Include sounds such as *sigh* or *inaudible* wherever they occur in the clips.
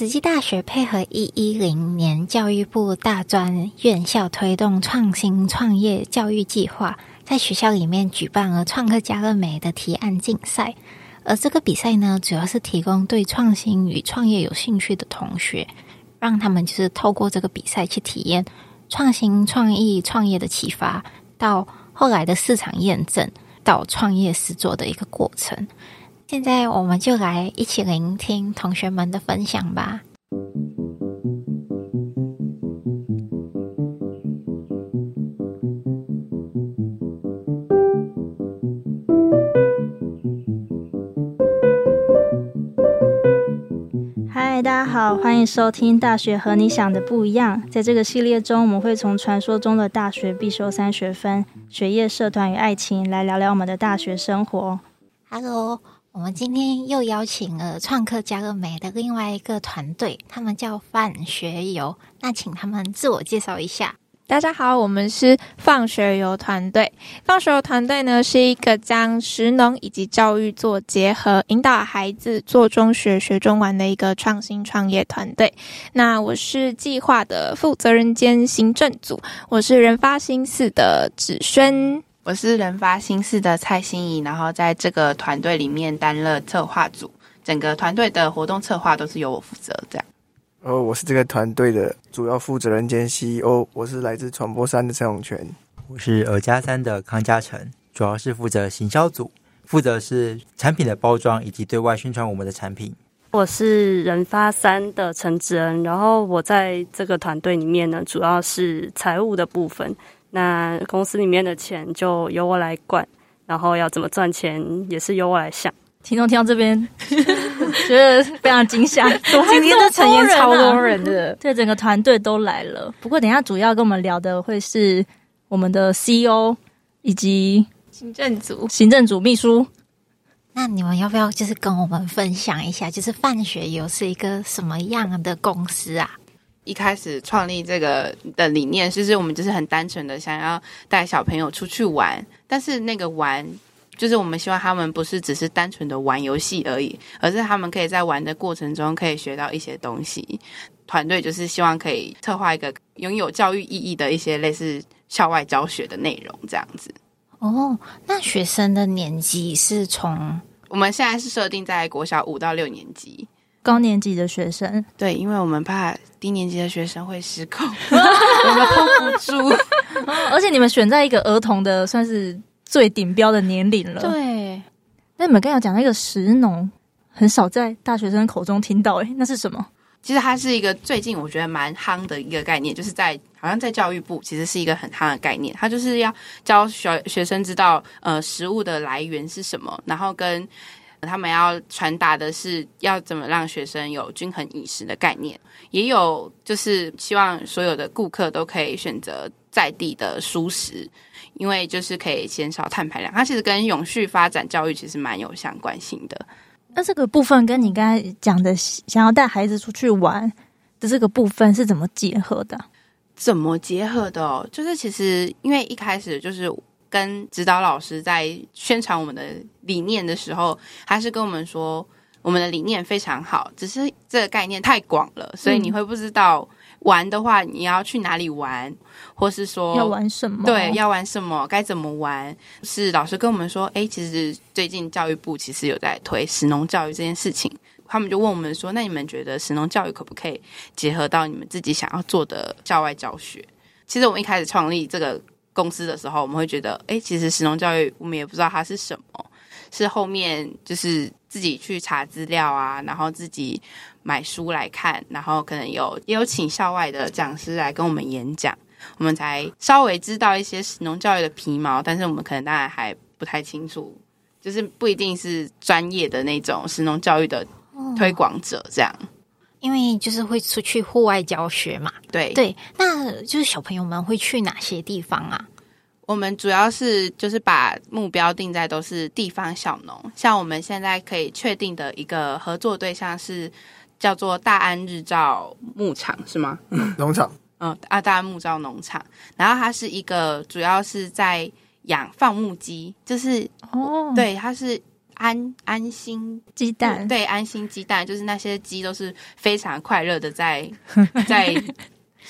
慈济大学配合一一零年教育部大专院校推动创新创业教育计划，在学校里面举办了创客家乐美的提案竞赛。而这个比赛呢，主要是提供对创新与创业有兴趣的同学，让他们就是透过这个比赛去体验创新创意创业的启发，到后来的市场验证，到创业实作的一个过程。现在我们就来一起聆听同学们的分享吧。嗨，大家好，欢迎收听《大学和你想的不一样》。在这个系列中，我们会从传说中的大学必修三学分——学业、社团与爱情，来聊聊我们的大学生活。Hello。我们今天又邀请了创客家乐美的另外一个团队，他们叫放学游。那请他们自我介绍一下。大家好，我们是放学游团队。放学游团队呢，是一个将食农以及教育做结合，引导孩子做中学、学中玩的一个创新创业团队。那我是计划的负责人兼行政组，我是人发心嗣的子轩。我是人发心事的蔡欣怡，然后在这个团队里面担任策划组，整个团队的活动策划都是由我负责。这样，哦，我是这个团队的主要负责人兼 CEO，我是来自传播三的陈永泉。我是尔家三的康嘉诚，主要是负责行销组，负责是产品的包装以及对外宣传我们的产品。我是人发三的陈芷恩，然后我在这个团队里面呢，主要是财务的部分。那公司里面的钱就由我来管，然后要怎么赚钱也是由我来想。听众听到这边，觉得非常惊吓。*laughs* 今天的成员超多人的，*laughs* 对，整个团队都来了。不过等一下主要跟我们聊的会是我们的 CEO 以及行政组、行政组秘书。那你们要不要就是跟我们分享一下，就是范学友是一个什么样的公司啊？一开始创立这个的理念，其实我们就是很单纯的想要带小朋友出去玩，但是那个玩，就是我们希望他们不是只是单纯的玩游戏而已，而是他们可以在玩的过程中可以学到一些东西。团队就是希望可以策划一个拥有教育意义的一些类似校外教学的内容，这样子。哦，那学生的年级是从我们现在是设定在国小五到六年级。高年级的学生，对，因为我们怕低年级的学生会失控，*laughs* 我们 hold 不住。而且你们选在一个儿童的算是最顶标的年龄了。对，那你们刚刚讲那个食农，很少在大学生口中听到，诶，那是什么？其实它是一个最近我觉得蛮夯的一个概念，就是在好像在教育部，其实是一个很夯的概念。它就是要教学学生知道，呃，食物的来源是什么，然后跟。他们要传达的是要怎么让学生有均衡饮食的概念，也有就是希望所有的顾客都可以选择在地的蔬食，因为就是可以减少碳排量。它其实跟永续发展教育其实蛮有相关性的。那这个部分跟你刚才讲的想要带孩子出去玩的这个部分是怎么结合的？怎么结合的哦？就是其实因为一开始就是。跟指导老师在宣传我们的理念的时候，他是跟我们说我们的理念非常好，只是这个概念太广了，所以你会不知道玩的话你要去哪里玩，或是说要玩什么？对，要玩什么？该怎么玩？是老师跟我们说，哎，其实最近教育部其实有在推食农教育这件事情，他们就问我们说，那你们觉得神农教育可不可以结合到你们自己想要做的校外教学？其实我们一开始创立这个。公司的时候，我们会觉得，哎、欸，其实神农教育我们也不知道它是什么，是后面就是自己去查资料啊，然后自己买书来看，然后可能有也有请校外的讲师来跟我们演讲，我们才稍微知道一些神农教育的皮毛，但是我们可能当然还不太清楚，就是不一定是专业的那种神农教育的推广者这样。因为就是会出去户外教学嘛，对对，那就是小朋友们会去哪些地方啊？我们主要是就是把目标定在都是地方小农，像我们现在可以确定的一个合作对象是叫做大安日照牧场，是吗？农场，*laughs* 嗯，啊，大安木造农场，然后它是一个主要是在养放牧鸡，就是哦，对，它是。安安心鸡蛋，对，安心鸡蛋，就是那些鸡都是非常快乐的在 *laughs* 在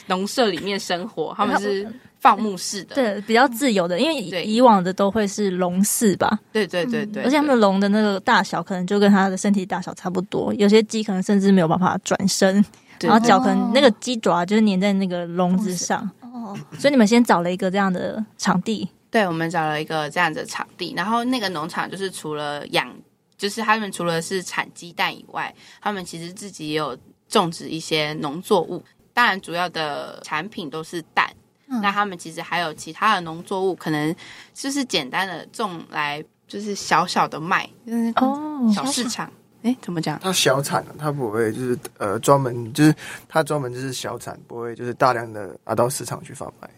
农舍里面生活，他们是放牧式的，对，比较自由的，因为以往的都会是笼式吧，对对对对，而且他们笼的那个大小可能就跟它的身体大小差不多，有些鸡可能甚至没有办法转身，然后脚可能那个鸡爪就是粘在那个笼子上，哦，所以你们先找了一个这样的场地。对，我们找了一个这样子的场地，然后那个农场就是除了养，就是他们除了是产鸡蛋以外，他们其实自己也有种植一些农作物。当然，主要的产品都是蛋。嗯、那他们其实还有其他的农作物，可能就是简单的种来，就是小小的卖，就是哦，小市场。哎，怎么讲？它小产，它不会就是呃专门就是它专门就是小产，不会就是大量的拿到市场去贩卖。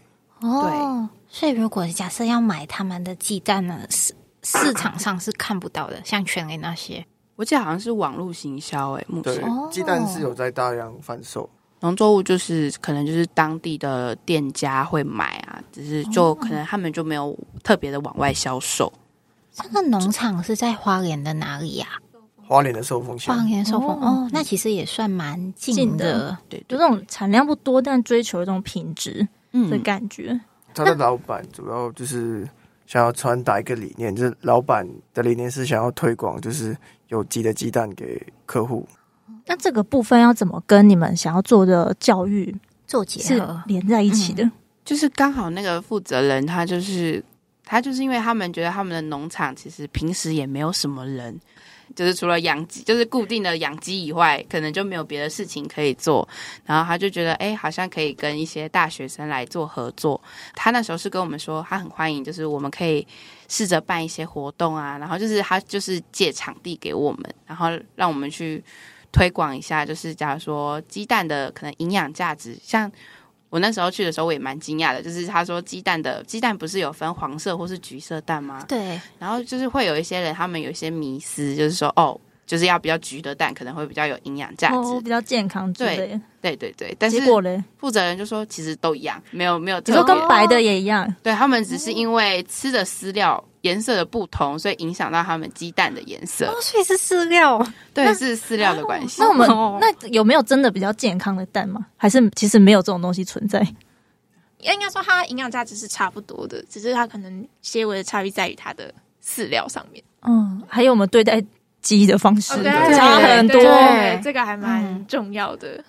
哦，所以，如果假设要买他们的鸡蛋呢，市市场上是看不到的，像全联那些，我记得好像是网络行销。哎，目前。鸡蛋是有在大量贩售，农作物就是可能就是当地的店家会买啊，只是就可能他们就没有特别的往外销售。这个农场是在花莲的哪里呀？花莲的寿丰乡。花莲寿丰哦，那其实也算蛮近的，对，就这种产量不多，但追求一种品质的感觉。他的老板主要就是想要传达一个理念，就是老板的理念是想要推广，就是有机的鸡蛋给客户。那这个部分要怎么跟你们想要做的教育做结合，连在一起的？嗯、就是刚好那个负责人他就是他就是因为他们觉得他们的农场其实平时也没有什么人。就是除了养鸡，就是固定的养鸡以外，可能就没有别的事情可以做。然后他就觉得，哎，好像可以跟一些大学生来做合作。他那时候是跟我们说，他很欢迎，就是我们可以试着办一些活动啊。然后就是他就是借场地给我们，然后让我们去推广一下。就是假如说鸡蛋的可能营养价值，像。我那时候去的时候，我也蛮惊讶的，就是他说鸡蛋的鸡蛋不是有分黄色或是橘色蛋吗？对。然后就是会有一些人，他们有一些迷思，就是说哦，就是要比较橘的蛋可能会比较有营养价值，哦、比较健康之类的。对对对对。但是结果嘞，负责人就说其实都一样，没有没有。你说跟白的也一样？对，他们只是因为吃的饲料。颜色的不同，所以影响到他们鸡蛋的颜色。哦，所以是饲料，对，是饲料的关系。那我们那有没有真的比较健康的蛋吗？还是其实没有这种东西存在？应该说它营养价值是差不多的，只是它可能些微的差异在于它的饲料上面。嗯，还有我们对待鸡的方式差很多，对，这个还蛮重要的。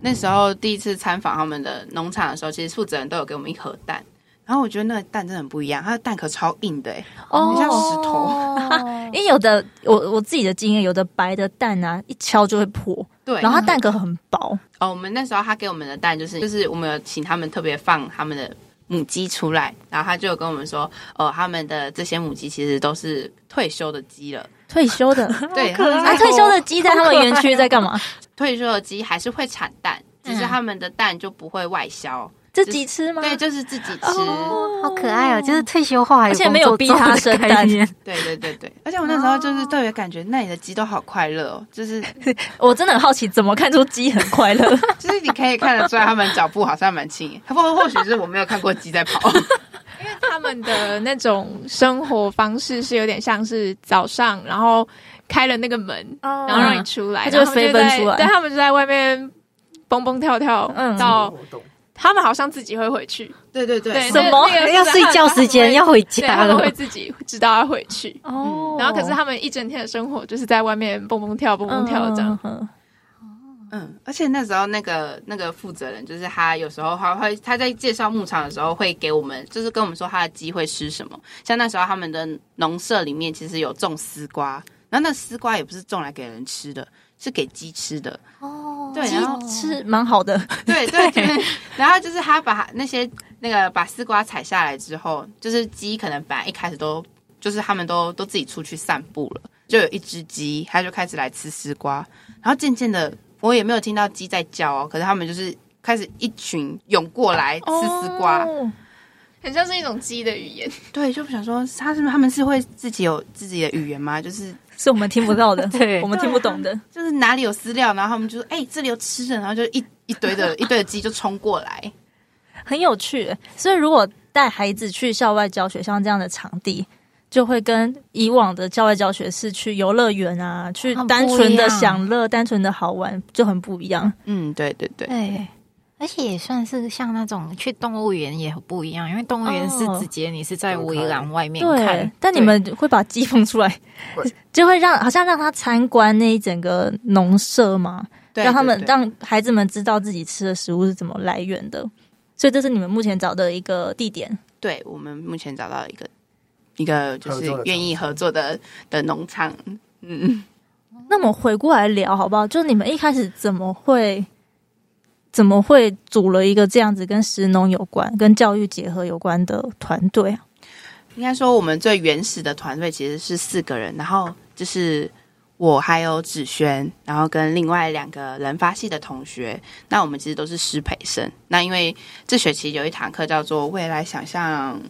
那时候第一次参访他们的农场的时候，其实负责人都有给我们一盒蛋。然后我觉得那个蛋真的很不一样，它的蛋壳超硬的，哎，很像石头。*laughs* 因为有的我我自己的经验，有的白的蛋啊，一敲就会破。对，然后它蛋壳很薄。哦，我们那时候他给我们的蛋就是就是我们有请他们特别放他们的母鸡出来，然后他就有跟我们说，哦，他们的这些母鸡其实都是退休的鸡了，退休的。对，啊，退休的鸡在他们园区在干嘛？*laughs* 退休的鸡还是会产蛋，只是他们的蛋就不会外销。自己吃吗？对，就是自己吃，哦、好可爱哦！就是退休后，而且没有逼他生蛋。*laughs* 对对对对，而且我那时候就是特别感觉那里的鸡都好快乐哦，就是 *laughs* 我真的很好奇，怎么看出鸡很快乐？*laughs* 就是你可以看得出来，他们脚步好像蛮轻，不过或许是我没有看过鸡在跑，因为他们的那种生活方式是有点像是早上，然后开了那个门，然后让你出来，它就会飞奔出来，对，他们就在外面蹦蹦跳跳，嗯，到。他们好像自己会回去，对对对，什么要睡觉时间要回家，他们会自己知道要回去。哦，然后可是他们一整天的生活就是在外面蹦蹦跳、蹦蹦跳这样。嗯，而且那时候那个那个负责人就是他，有时候他会他在介绍牧场的时候会给我们，就是跟我们说他的鸡会吃什么。像那时候他们的农舍里面其实有种丝瓜，然后那丝瓜也不是种来给人吃的。是给鸡吃的哦，对，然后吃蛮好的，*laughs* 对对对。然后就是他把那些那个把丝瓜采下来之后，就是鸡可能本来一开始都就是他们都都自己出去散步了，就有一只鸡，它就开始来吃丝瓜。然后渐渐的，我也没有听到鸡在叫哦，可是他们就是开始一群涌过来吃丝瓜，哦，很像是一种鸡的语言。对，就不想说他是不是他们是会自己有自己的语言吗？就是。是我们听不到的，*laughs* 对，我们听不懂的，就是哪里有饲料，然后他们就说：“哎、欸，这里有吃的。”然后就一一堆的 *laughs* 一堆的鸡就冲过来，很有趣。所以如果带孩子去校外教学，像这样的场地，就会跟以往的校外教学是去游乐园啊，去单纯的享乐、单纯的好玩，就很不一样。嗯，对对对，对，而且也算是像那种去动物园也很不一样，因为动物园是直接你是在围栏外面看，对，但你们会把鸡放出来 *laughs* *laughs* 就会让好像让他参观那一整个农舍嘛，对，让他们让孩子们知道自己吃的食物是怎么来源的，所以这是你们目前找的一个地点。对，我们目前找到一个。一个就是愿意合作的的农场，嗯，那么回过来聊好不好？就你们一开始怎么会怎么会组了一个这样子跟食农有关、跟教育结合有关的团队啊？应该说，我们最原始的团队其实是四个人，然后就是我还有子轩，然后跟另外两个人发系的同学。那我们其实都是师培生。那因为这学期有一堂课叫做“未来想象”。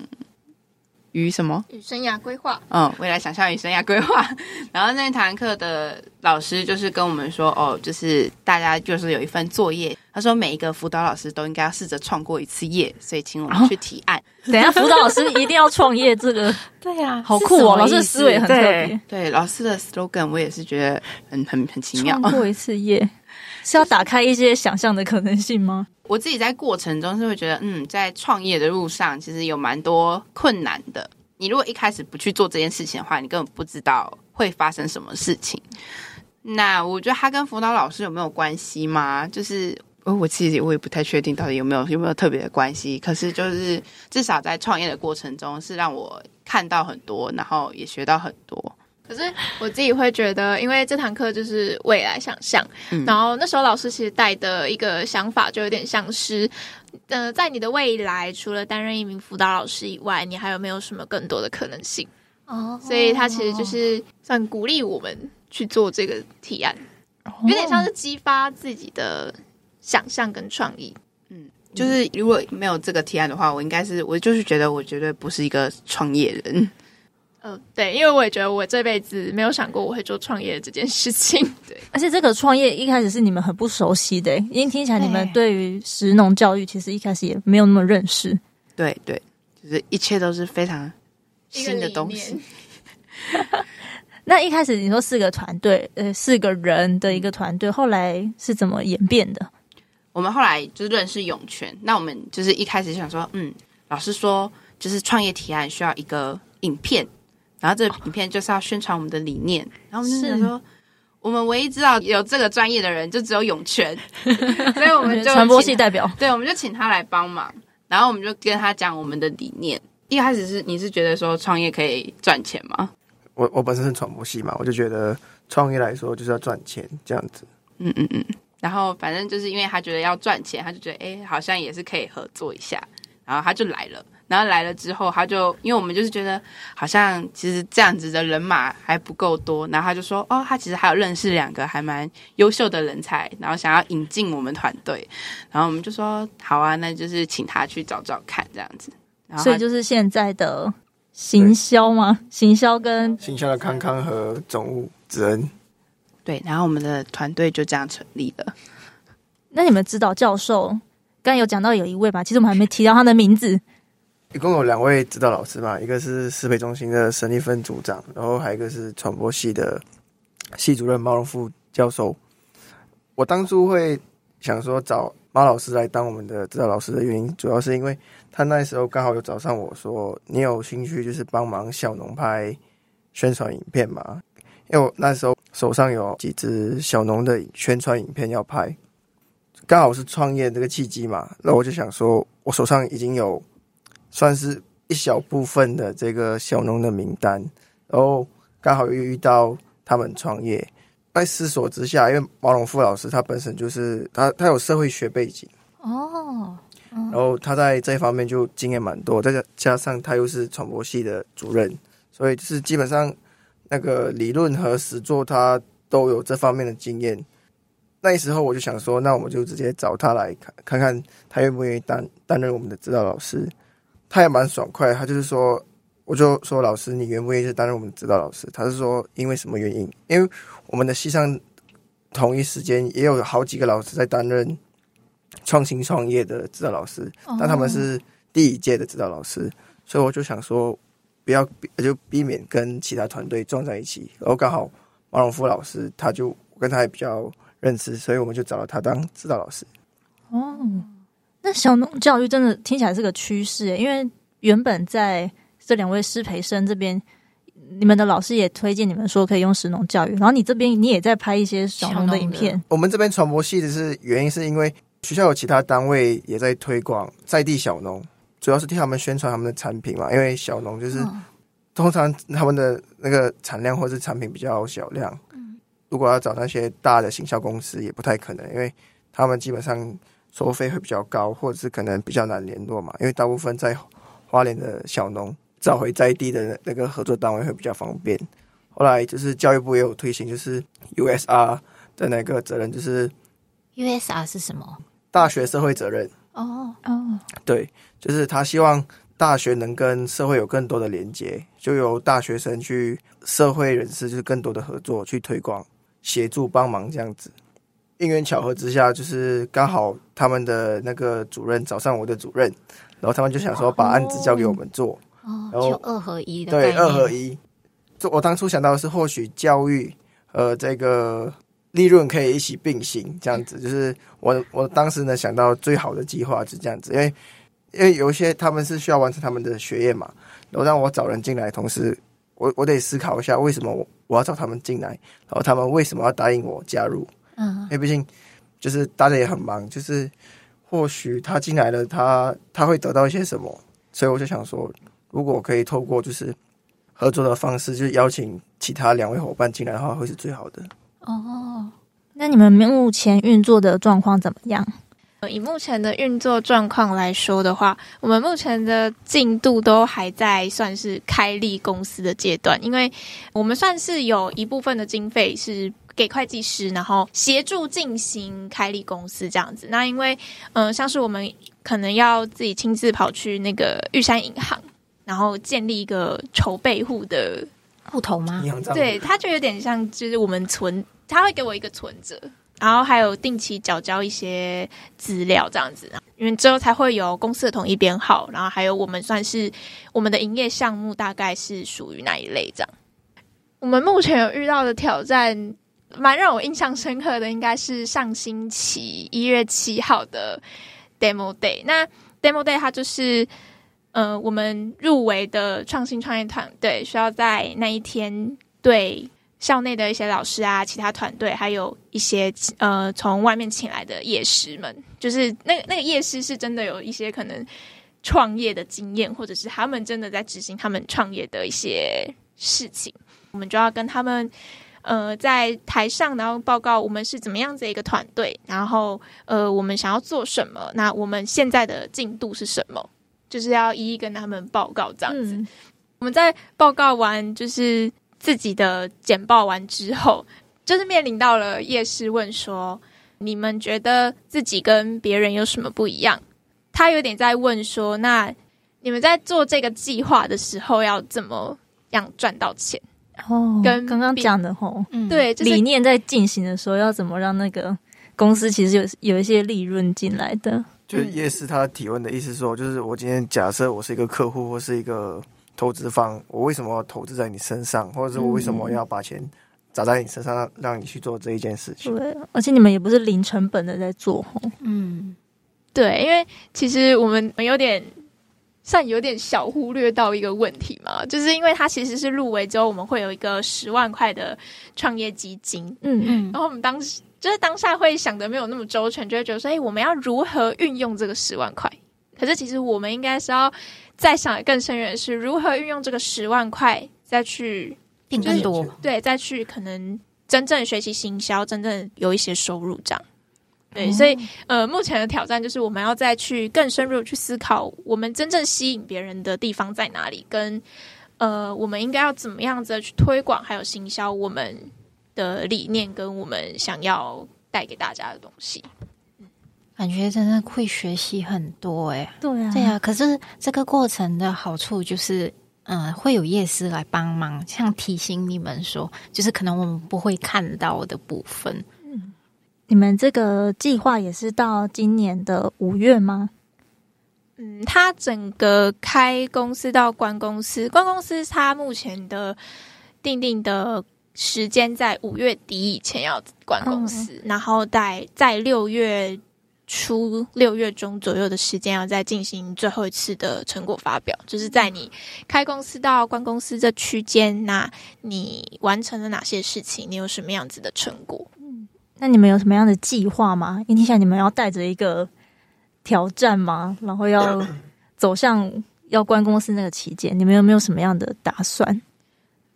与什么？与生涯规划。嗯，未来想象与生涯规划。然后那堂课的老师就是跟我们说，哦，就是大家就是有一份作业。他说每一个辅导老师都应该要试着创过一次业，所以请我们去提案。哦、等一下，辅导老师一定要创业，这个 *laughs* 对呀、啊，好酷哦！老师思维很特别。对，老师的 slogan 我也是觉得很很很奇妙。创过一次业是要打开一些想象的可能性吗？我自己在过程中是会觉得，嗯，在创业的路上其实有蛮多困难的。你如果一开始不去做这件事情的话，你根本不知道会发生什么事情。那我觉得他跟辅导老师有没有关系吗？就是，哦，我自己我也不太确定到底有没有有没有特别的关系。可是就是至少在创业的过程中，是让我看到很多，然后也学到很多。可是我自己会觉得，因为这堂课就是未来想象，嗯、然后那时候老师其实带的一个想法就有点像是，呃，在你的未来，除了担任一名辅导老师以外，你还有没有什么更多的可能性？哦，所以他其实就是算鼓励我们去做这个提案，哦、有点像是激发自己的想象跟创意。嗯，就是如果没有这个提案的话，我应该是我就是觉得我绝对不是一个创业人。嗯、呃，对，因为我也觉得我这辈子没有想过我会做创业这件事情。*laughs* 对，而且这个创业一开始是你们很不熟悉的，因为听起来你们对于食农教育其实一开始也没有那么认识。对对，就是一切都是非常新的东西。*laughs* 那一开始你说四个团队，呃，四个人的一个团队，后来是怎么演变的？我们后来就是认识永泉，那我们就是一开始想说，嗯，老师说就是创业提案需要一个影片。然后这个影片就是要宣传我们的理念，然后我们就想说，我们唯一知道有这个专业的人就只有永泉，*laughs* 所以我们就传播系代表，对，我们就请他来帮忙，然后我们就跟他讲我们的理念。一开始是你是觉得说创业可以赚钱吗？我我本身是传播系嘛，我就觉得创业来说就是要赚钱这样子。嗯嗯嗯。然后反正就是因为他觉得要赚钱，他就觉得哎，好像也是可以合作一下，然后他就来了。然后来了之后，他就因为我们就是觉得好像其实这样子的人马还不够多，然后他就说哦，他其实还有认识两个还蛮优秀的人才，然后想要引进我们团队，然后我们就说好啊，那就是请他去找找看这样子。然后所以就是现在的行销吗？行销跟行销的康康和总务子恩，对，然后我们的团队就这样成立了。那你们指导教授刚刚有讲到有一位吧？其实我们还没提到他的名字。一共有两位指导老师嘛，一个是师培中心的沈立芬组长，然后还有一个是传播系的系主任毛荣富教授。我当初会想说找马老师来当我们的指导老师的原因，主要是因为他那时候刚好有找上我说，你有兴趣就是帮忙小农拍宣传影片嘛？因为我那时候手上有几支小农的宣传影片要拍，刚好是创业这个契机嘛，那我就想说，我手上已经有。算是一小部分的这个小农的名单，然后刚好又遇到他们创业，在思索之下，因为毛龙富老师他本身就是他他有社会学背景哦，然后他在这方面就经验蛮多，再加加上他又是传播系的主任，所以就是基本上那个理论和实作他都有这方面的经验。那时候我就想说，那我们就直接找他来看看看他愿不愿意担担任我们的指导老师。他也蛮爽快，他就是说，我就说老师，你愿不愿意担任我们的指导老师？他是说，因为什么原因？因为我们的系上同一时间也有好几个老师在担任创新创业的指导老师，但他们是第一届的指导老师，所以我就想说，不要就避免跟其他团队撞在一起。然后刚好王荣富老师他就跟他也比较认识，所以我们就找了他当指导老师。哦，那小农教育真的听起来是个趋势，因为原本在这两位师培生这边。你们的老师也推荐你们说可以用食农教育，然后你这边你也在拍一些小农的影片。我们这边传播系的是原因是因为学校有其他单位也在推广在地小农，主要是替他们宣传他们的产品嘛。因为小农就是通常他们的那个产量或是产品比较小量，嗯如果要找那些大的行销公司也不太可能，因为他们基本上收费会比较高，或者是可能比较难联络嘛。因为大部分在花莲的小农。找回在地的那个合作单位会比较方便。后来就是教育部也有推行，就是 USR 的那个责任，就是 USR 是什么？大学社会责任。哦哦，对，就是他希望大学能跟社会有更多的连接，就由大学生去社会人士，就是更多的合作去推广、协助、帮忙这样子。因缘巧合之下，就是刚好他们的那个主任找上我的主任，然后他们就想说把案子交给我们做。哦，就二合一的对，二合一。就我当初想到的是，或许教育呃这个利润可以一起并行，这样子。就是我我当时呢想到最好的计划是这样子，因为因为有一些他们是需要完成他们的学业嘛，然后让我找人进来，同时我我得思考一下为什么我我要找他们进来，然后他们为什么要答应我加入？嗯，因为毕竟就是大家也很忙，就是或许他进来了，他他会得到一些什么，所以我就想说。如果可以透过就是合作的方式，就邀请其他两位伙伴进来的话，会是最好的。哦，那你们目前运作的状况怎么样？以目前的运作状况来说的话，我们目前的进度都还在算是开立公司的阶段，因为我们算是有一部分的经费是给会计师，然后协助进行开立公司这样子。那因为嗯、呃，像是我们可能要自己亲自跑去那个玉山银行。然后建立一个筹备户的户头吗？对，他就有点像，就是我们存，他会给我一个存折，然后还有定期缴交一些资料这样子，因为之后才会有公司的统一编号，然后还有我们算是我们的营业项目大概是属于哪一类这样。我们目前有遇到的挑战，蛮让我印象深刻的，应该是上星期一月七号的 Demo Day。那 Demo Day 它就是。呃，我们入围的创新创业团队需要在那一天对校内的一些老师啊、其他团队，还有一些呃从外面请来的业师们，就是那那个业师是真的有一些可能创业的经验，或者是他们真的在执行他们创业的一些事情，我们就要跟他们呃在台上，然后报告我们是怎么样子一个团队，然后呃我们想要做什么，那我们现在的进度是什么？就是要一一跟他们报告这样子。嗯、我们在报告完，就是自己的简报完之后，就是面临到了业师问说：“你们觉得自己跟别人有什么不一样？”他有点在问说：“那你们在做这个计划的时候，要怎么样赚到钱？”哦，跟刚刚讲的吼，嗯、对，就是、理念在进行的时候，要怎么让那个公司其实有有一些利润进来的。就是叶师他提问的意思说，就是我今天假设我是一个客户或是一个投资方，我为什么要投资在你身上，或者是我为什么要把钱砸在你身上，让让你去做这一件事情？对，而且你们也不是零成本的在做，嗯，对，因为其实我们有点算有点小忽略到一个问题嘛，就是因为他其实是入围之后，我们会有一个十万块的创业基金，嗯嗯，然后我们当时。就是当下会想的没有那么周全，就会觉得说，哎，我们要如何运用这个十万块？可是其实我们应该是要再想的更深远的是，如何运用这个十万块再去变更多，对，再去可能真正学习行销，真正有一些收入这样。对，所以呃，目前的挑战就是我们要再去更深入去思考，我们真正吸引别人的地方在哪里，跟呃，我们应该要怎么样子的去推广，还有行销我们。的理念跟我们想要带给大家的东西，感觉真的会学习很多哎。对啊，对啊。可是这个过程的好处就是，嗯、呃，会有夜师来帮忙，像提醒你们说，就是可能我们不会看到的部分。嗯，你们这个计划也是到今年的五月吗？嗯，他整个开公司到关公司，关公司他目前的定定的时间在五月底以前要关公司，嗯、然后在在六月初、六月中左右的时间要再进行最后一次的成果发表，就是在你开公司到关公司这区间，那你完成了哪些事情？你有什么样子的成果？嗯，那你们有什么样的计划吗？因为你想你们要带着一个。挑战吗？然后要走向要关公司那个期间，你们有没有什么样的打算？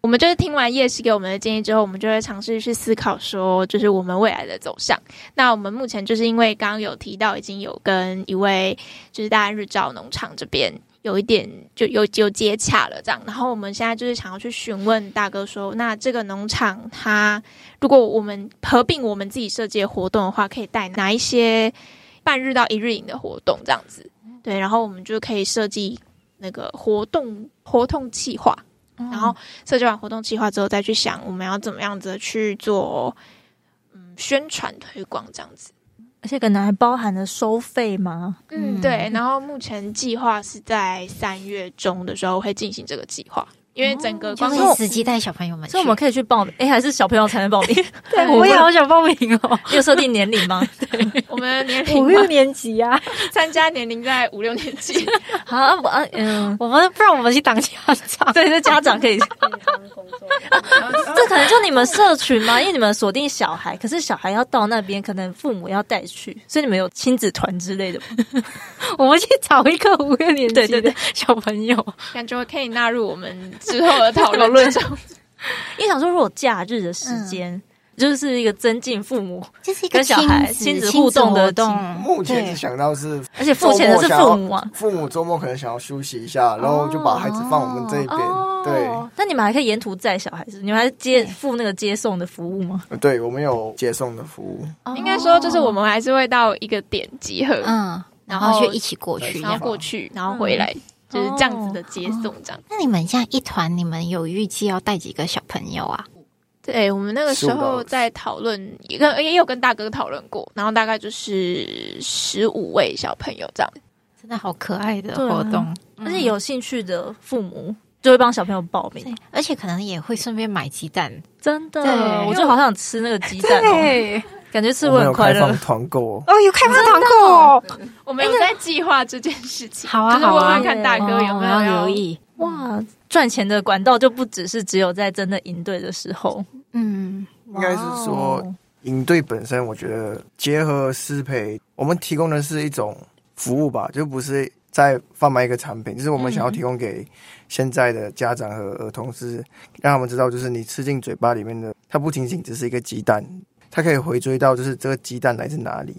我们就是听完叶师给我们的建议之后，我们就会尝试去思考说，就是我们未来的走向。那我们目前就是因为刚刚有提到，已经有跟一位就是大日照农场这边有一点就有有接洽了，这样。然后我们现在就是想要去询问大哥说，那这个农场它如果我们合并我们自己设计的活动的话，可以带哪一些？半日到一日营的活动这样子，对，然后我们就可以设计那个活动活动计划，然后设计完活动计划之后，再去想我们要怎么样子去做，嗯，宣传推广这样子，而且可能还包含了收费吗？嗯，对，然后目前计划是在三月中的时候会进行这个计划。因为整个光是司机带小朋友们，所以我们可以去报名。哎，还是小朋友才能报名？*laughs* *laughs* 对，我也好想报名哦。*laughs* 有设定年龄吗？对，我们年龄五六年级啊，参加年龄在五六年级。好，我嗯，我们不然我们去当家长。对，那家长可以。这可能就你们社群吗？因为你们锁定小孩，可是小孩要到那边，可能父母要带去，所以你们有亲子团之类的？我们去找一个五六年级的小朋友，感觉可以纳入我们。之后的讨论上，因为想说，如果假日的时间，就是一个增进父母就是跟小孩亲子互动的动。目前是想到是，而且付钱的是父母啊。父母周末可能想要休息一下，然后就把孩子放我们这一边。对，那你们还可以沿途载小孩子，你们还接付那个接送的服务吗？对，我们有接送的服务。应该说，就是我们还是会到一个点集合，嗯，然后就一起过去，然后过去，然后回来。就是这样子的接送，这样。那你们像一团，你们有预计要带几个小朋友啊？对，我们那个时候在讨论，也跟也有跟大哥讨论过，然后大概就是十五位小朋友这样。真的好可爱的活动，而且有兴趣的父母就会帮小朋友报名，而且可能也会顺便买鸡蛋。真的，我就好想吃那个鸡蛋哦。感觉是我很快乐。开放团购哦，有开放团购，我们有在计划这件事情。好啊，好啊，看大哥有没有留意。哇，赚钱的管道就不只是只有在真的营队的时候。嗯，应该是说营队本身，我觉得结合师培，我们提供的是一种服务吧，就不是在贩卖一个产品，就是我们想要提供给现在的家长和儿童，是让他们知道，就是你吃进嘴巴里面的，它不仅仅只是一个鸡蛋。它可以回追到，就是这个鸡蛋来自哪里？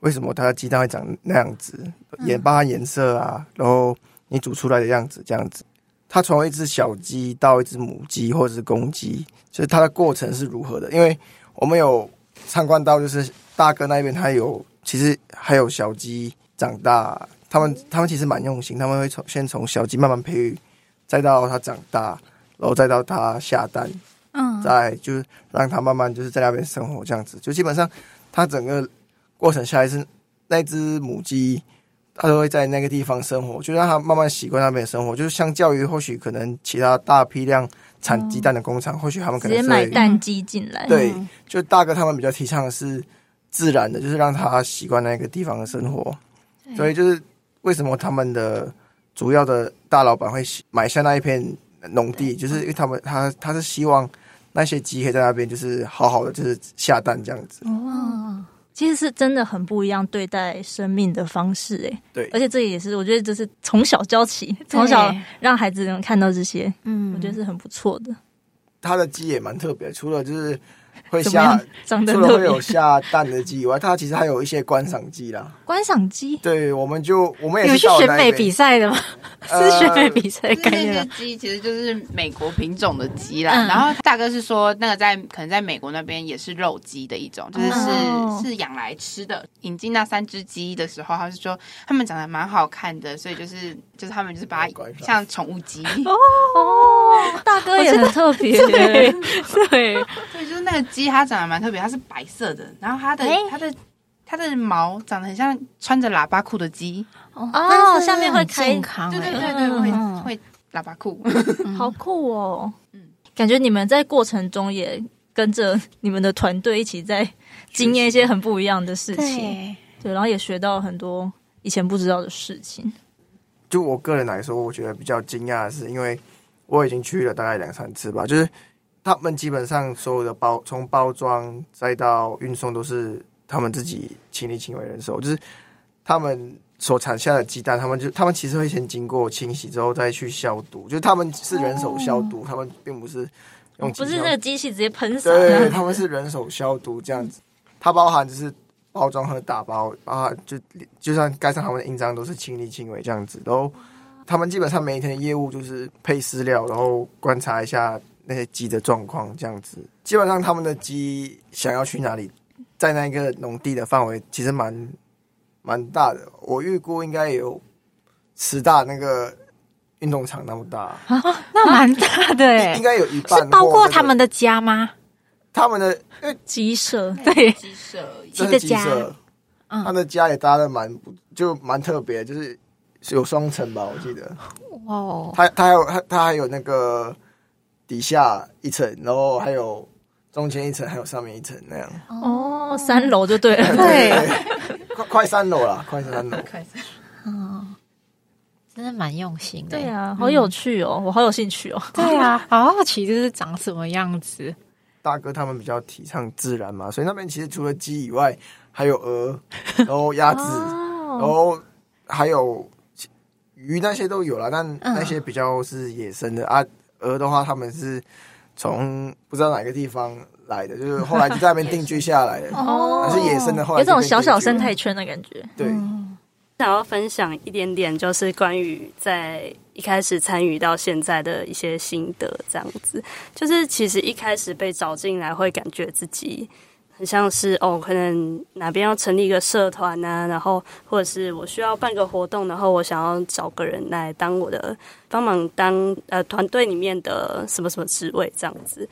为什么它的鸡蛋会长那样子？也包含颜色啊，然后你煮出来的样子这样子。它从一只小鸡到一只母鸡或者是公鸡，就是它的过程是如何的？因为我们有参观到，就是大哥那边他有，其实还有小鸡长大。他们他们其实蛮用心，他们会从先从小鸡慢慢培育，再到它长大，然后再到它下蛋。嗯，在就是让他慢慢就是在那边生活这样子，就基本上他整个过程下来是那只母鸡，它都会在那个地方生活，就让它慢慢习惯那边的生活。就是相较于或许可能其他大批量产鸡蛋的工厂，嗯、或许他们可能直接买蛋鸡进来。对，就大哥他们比较提倡的是自然的，就是让它习惯那个地方的生活。所以就是为什么他们的主要的大老板会买下那一片农地，就是因为他们他他是希望。那些鸡可以在那边，就是好好的，就是下蛋这样子。哦，其实是真的很不一样对待生命的方式，哎。对，而且这也是我觉得这是从小教起，从小让孩子能看到这些，嗯，我觉得是很不错的。他的鸡也蛮特别，除了就是。会下，除了会有 *laughs* 下蛋的鸡以外，它其实还有一些观赏鸡啦。观赏鸡，对，我们就我们也是有去选美比赛的吗？*laughs* 是选美比赛，那些鸡其实就是美国品种的鸡啦。然后大哥是说，那个在可能在美国那边也是肉鸡的一种，就是是是养来吃的。引进那三只鸡的时候，他是说他们长得蛮好看的，所以就是就是他们就是把它像宠物鸡哦。*laughs* 大哥也很特别，*laughs* 对。对，就是那个鸡。它长得蛮特别，它是白色的，然后它的、欸、它的它的毛长得很像穿着喇叭裤的鸡哦，下面会开，健康，对对对对，会会喇叭裤，好酷哦。嗯，感觉你们在过程中也跟着你们的团队一起在经验一些很不一样的事情，对，然后也学到很多以前不知道的事情。就我个人来说，我觉得比较惊讶的是，因为我已经去了大概两三次吧，就是他们基本上所有的包，从包装再到运送都是。他们自己亲力亲为人手，就是他们所产下的鸡蛋，他们就他们其实会先经过清洗之后再去消毒，就是他们是人手消毒，哦、他们并不是用不是那个机器直接喷洒，对，他们是人手消毒这样子。它包含就是包装和打包，啊，就就算盖上他们的印章都是亲力亲为这样子。然后他们基本上每一天的业务就是配饲料，然后观察一下那些鸡的状况这样子。基本上他们的鸡想要去哪里？在那个农地的范围其实蛮蛮大的，我预估应该有十大那个运动场那么大啊，*laughs* 那蛮大的哎，应该有一半是包括他们的家吗？他们的鸡舍对。鸡舍鸡的家，嗯，他的家也搭的蛮就蛮特别，就是有双层吧，我记得。哦，他他还有他他还有那个底下一层，然后还有。中间一层，还有上面一层那样。哦，三楼就对了，*laughs* 对，*laughs* 快快三楼了，快三楼，*laughs* 快三。楼，哦，真的蛮用心的，对啊，好有趣哦，嗯、我好有兴趣哦，对啊，好好奇这是长什么样子。大哥他们比较提倡自然嘛，所以那边其实除了鸡以外，还有鹅，*laughs* 然后鸭子，哦、然后还有鱼那些都有了，但那些比较是野生的、嗯、啊。鹅的话，他们是。从不知道哪个地方来的，就是后来就在那边定居下来的，哦，还是野生的，后来有这种小小生态圈的感觉。对，想要分享一点点，就是关于在一开始参与到现在的一些心得，这样子，就是其实一开始被找进来，会感觉自己很。像是哦，可能哪边要成立一个社团呐、啊，然后或者是我需要办个活动，然后我想要找个人来当我的帮忙当呃团队里面的什么什么职位这样子，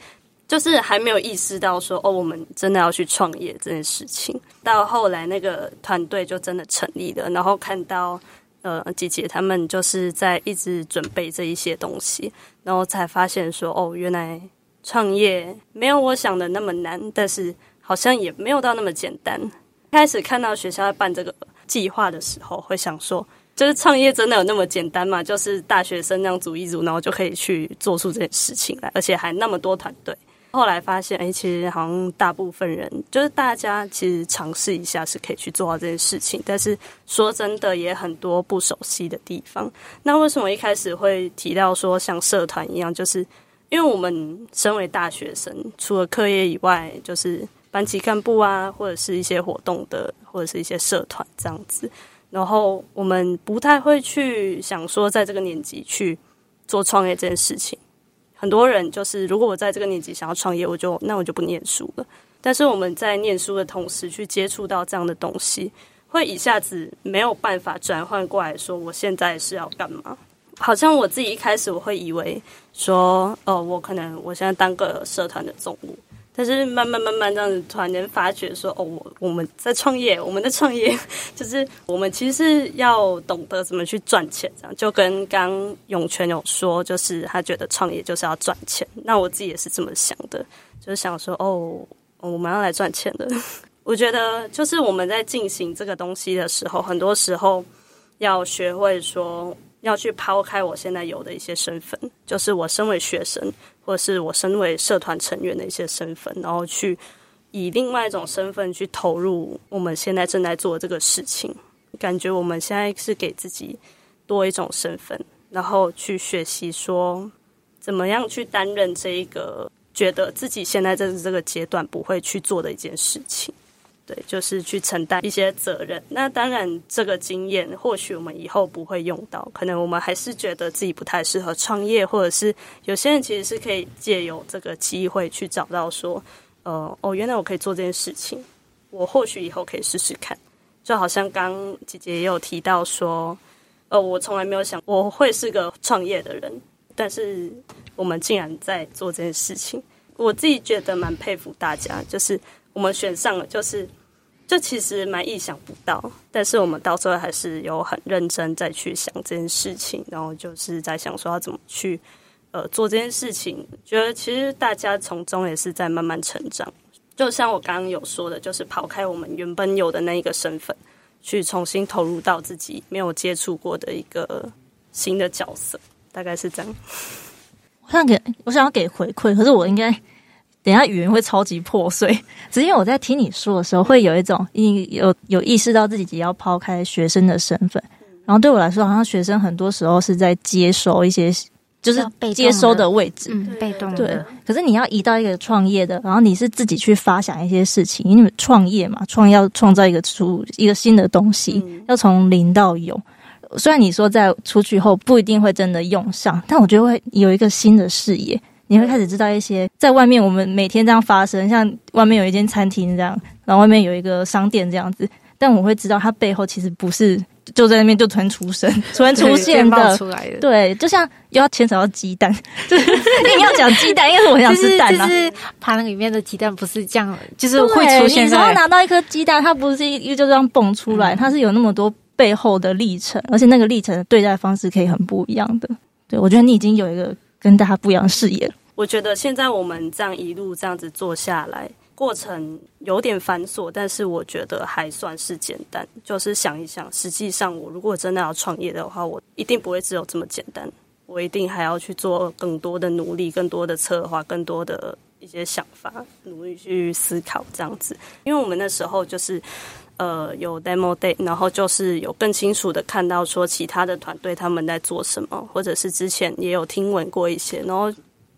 就是还没有意识到说哦，我们真的要去创业这件事情。到后来那个团队就真的成立了，然后看到呃姐姐他们就是在一直准备这一些东西，然后才发现说哦，原来创业没有我想的那么难，但是。好像也没有到那么简单。开始看到学校在办这个计划的时候，会想说，就是创业真的有那么简单吗？就是大学生那样组一组，然后就可以去做出这件事情来，而且还那么多团队。后来发现，哎，其实好像大部分人，就是大家其实尝试一下是可以去做到这件事情。但是说真的，也很多不熟悉的地方。那为什么一开始会提到说像社团一样？就是因为我们身为大学生，除了课业以外，就是。班级干部啊，或者是一些活动的，或者是一些社团这样子。然后我们不太会去想说，在这个年纪去做创业这件事情。很多人就是，如果我在这个年纪想要创业，我就那我就不念书了。但是我们在念书的同时，去接触到这样的东西，会一下子没有办法转换过来说，我现在是要干嘛？好像我自己一开始我会以为说，哦，我可能我现在当个社团的总务。但是慢慢慢慢这样子，突然间发觉说，哦，我我们在创业，我们的创业 *laughs* 就是我们其实是要懂得怎么去赚钱，这样就跟刚永泉有说，就是他觉得创业就是要赚钱。那我自己也是这么想的，就是想说，哦，我们要来赚钱的。*laughs* 我觉得就是我们在进行这个东西的时候，很多时候要学会说。要去抛开我现在有的一些身份，就是我身为学生，或者是我身为社团成员的一些身份，然后去以另外一种身份去投入我们现在正在做这个事情。感觉我们现在是给自己多一种身份，然后去学习说怎么样去担任这一个觉得自己现在在这个阶段不会去做的一件事情。对，就是去承担一些责任。那当然，这个经验或许我们以后不会用到，可能我们还是觉得自己不太适合创业，或者是有些人其实是可以借由这个机会去找到说，呃，哦，原来我可以做这件事情，我或许以后可以试试看。就好像刚姐姐也有提到说，呃，我从来没有想我会是个创业的人，但是我们竟然在做这件事情，我自己觉得蛮佩服大家，就是我们选上了，就是。就其实蛮意想不到，但是我们到最后还是有很认真再去想这件事情，然后就是在想说要怎么去呃做这件事情。觉得其实大家从中也是在慢慢成长。就像我刚刚有说的，就是抛开我们原本有的那一个身份，去重新投入到自己没有接触过的一个新的角色，大概是这样。我想给我想要给回馈，可是我应该。等一下语言会超级破碎，只因为我在听你说的时候，会有一种你有有意识到自己要抛开学生的身份，然后对我来说，好像学生很多时候是在接收一些，就是接收的位置，嗯，被动的。对，可是你要移到一个创业的，然后你是自己去发想一些事情，因为创业嘛，创业要创造一个出一个新的东西，要从零到有。虽然你说在出去后不一定会真的用上，但我觉得会有一个新的视野。你会开始知道一些在外面我们每天这样发生，像外面有一间餐厅这样，然后外面有一个商店这样子，但我会知道它背后其实不是就在那边就突然出生、突然出现的，出来的。对，就像又要牵扯到鸡蛋，就 *laughs* 是你要讲鸡蛋，因为我很想吃蛋啊。就是盘里面的鸡蛋不是这样，就是会出现。你只要拿到一颗鸡蛋，它不是一就这样蹦出来，它是有那么多背后的历程，而且那个历程的对待方式可以很不一样的。对，我觉得你已经有一个跟大家不一样的视野。我觉得现在我们这样一路这样子做下来，过程有点繁琐，但是我觉得还算是简单。就是想一想，实际上我如果真的要创业的话，我一定不会只有这么简单，我一定还要去做更多的努力、更多的策划、更多的一些想法，努力去思考这样子。因为我们那时候就是呃有 demo day，然后就是有更清楚的看到说其他的团队他们在做什么，或者是之前也有听闻过一些，然后。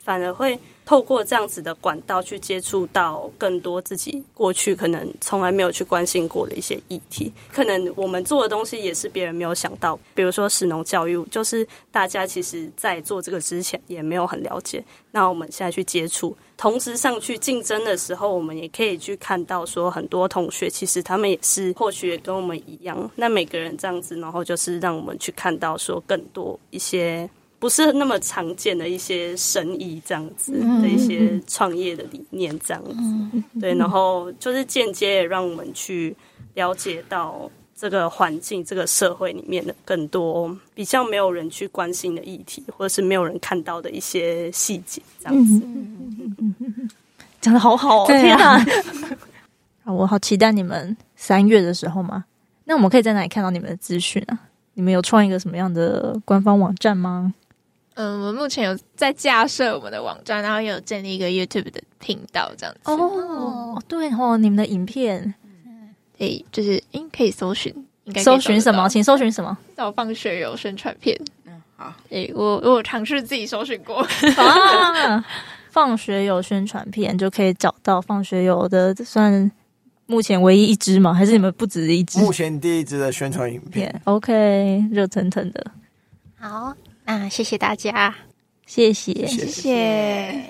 反而会透过这样子的管道去接触到更多自己过去可能从来没有去关心过的一些议题，可能我们做的东西也是别人没有想到。比如说食农教育，就是大家其实在做这个之前也没有很了解，那我们现在去接触，同时上去竞争的时候，我们也可以去看到说很多同学其实他们也是或许也跟我们一样，那每个人这样子，然后就是让我们去看到说更多一些。不是那么常见的一些生意这样子的一些创业的理念这样子，对，然后就是间接也让我们去了解到这个环境、这个社会里面的更多比较没有人去关心的议题，或者是没有人看到的一些细节这样子。讲的好好哦，天哪！*laughs* 我好期待你们三月的时候嘛？那我们可以在哪里看到你们的资讯啊？你们有创一个什么样的官方网站吗？嗯，我们目前有在架设我们的网站，然后也有建立一个 YouTube 的频道，这样子。哦，对哦，你们的影片，可以就是，应可以搜寻，应该搜寻什么？请搜寻什么？叫放学游宣传片。嗯，好。诶，我我有尝试自己搜寻过。啊，放学有宣传片就可以找到放学有的，算目前唯一一支吗？还是你们不止一支？目前第一支的宣传影片。OK，热腾腾的。好。那谢谢大家，谢谢，谢谢。谢谢。